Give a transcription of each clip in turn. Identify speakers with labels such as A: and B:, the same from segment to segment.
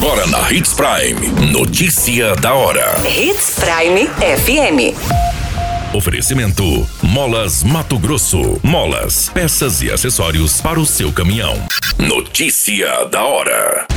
A: Agora na Hits Prime. Notícia da hora.
B: Hits Prime FM.
A: Oferecimento: Molas Mato Grosso. Molas, peças e acessórios para o seu caminhão. Notícia da hora.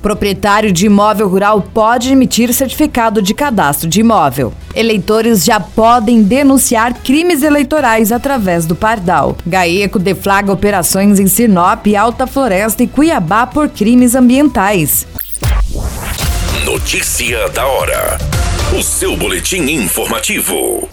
C: Proprietário de imóvel rural pode emitir certificado de cadastro de imóvel. Eleitores já podem denunciar crimes eleitorais através do Pardal. Gaeco deflaga operações em Sinop, Alta Floresta e Cuiabá por crimes ambientais.
A: Notícia da hora. O seu boletim informativo.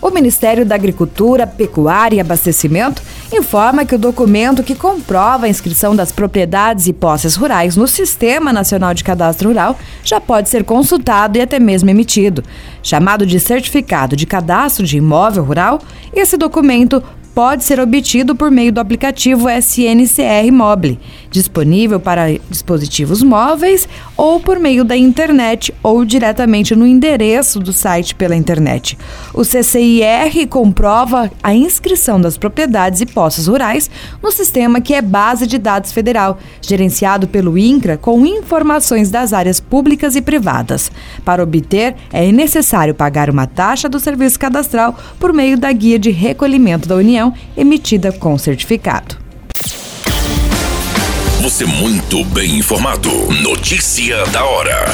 C: O Ministério da Agricultura, Pecuária e Abastecimento informa que o documento que comprova a inscrição das propriedades e posses rurais no Sistema Nacional de Cadastro Rural já pode ser consultado e até mesmo emitido. Chamado de Certificado de Cadastro de Imóvel Rural, esse documento pode ser obtido por meio do aplicativo SNCR Mobile, disponível para dispositivos móveis ou por meio da internet ou diretamente no endereço do site pela internet. O CCIR comprova a inscrição das propriedades e posses rurais no sistema que é base de dados federal, gerenciado pelo INCRA com informações das áreas públicas e privadas. Para obter, é necessário pagar uma taxa do serviço cadastral por meio da guia de recolhimento da União emitida com certificado.
A: Você muito bem informado. Notícia da hora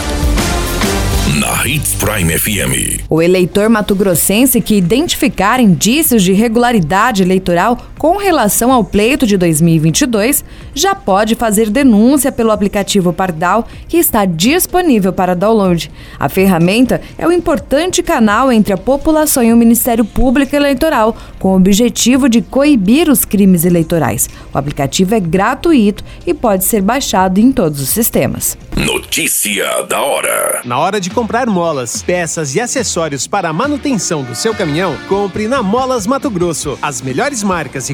A: na Hits Prime FM.
C: O eleitor mato-grossense que identificar indícios de irregularidade eleitoral com relação ao pleito de 2022 já pode fazer denúncia pelo aplicativo Pardal, que está disponível para download. A ferramenta é um importante canal entre a população e o Ministério Público Eleitoral, com o objetivo de coibir os crimes eleitorais. O aplicativo é gratuito e pode ser baixado em todos os sistemas.
A: Notícia da hora.
D: Na hora de comprar molas, peças e acessórios para a manutenção do seu caminhão, compre na Molas Mato Grosso. As melhores marcas e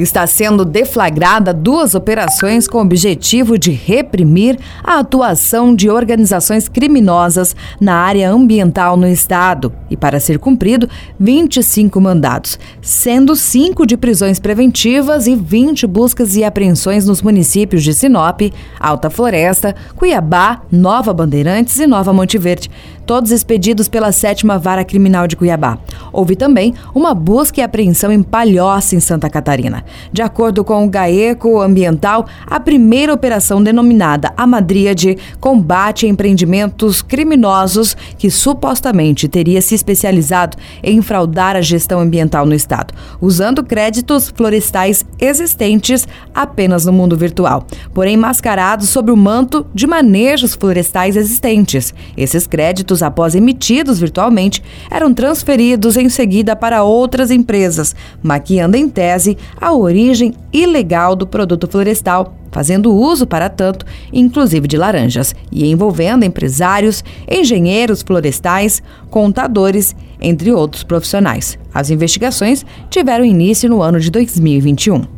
C: Está sendo deflagrada duas operações com o objetivo de reprimir a atuação de organizações criminosas na área ambiental no estado e, para ser cumprido, 25 mandados, sendo cinco de prisões preventivas e 20 buscas e apreensões nos municípios de Sinop, Alta Floresta, Cuiabá, Nova Bandeirantes e Nova Monte Verde, todos expedidos pela sétima Vara Criminal de Cuiabá. Houve também uma busca e apreensão em Palhoça, em Santa Catarina. De acordo com o GAECO Ambiental, a primeira operação denominada Amadríade combate empreendimentos criminosos que supostamente teria se especializado em fraudar a gestão ambiental no estado, usando créditos florestais existentes apenas no mundo virtual, porém mascarados sob o manto de manejos florestais existentes. Esses créditos, após emitidos virtualmente, eram transferidos em seguida para outras empresas, maquiando em tese a origem ilegal do produto florestal, fazendo uso para tanto, inclusive de laranjas, e envolvendo empresários, engenheiros florestais, contadores, entre outros profissionais. As investigações tiveram início no ano de 2021.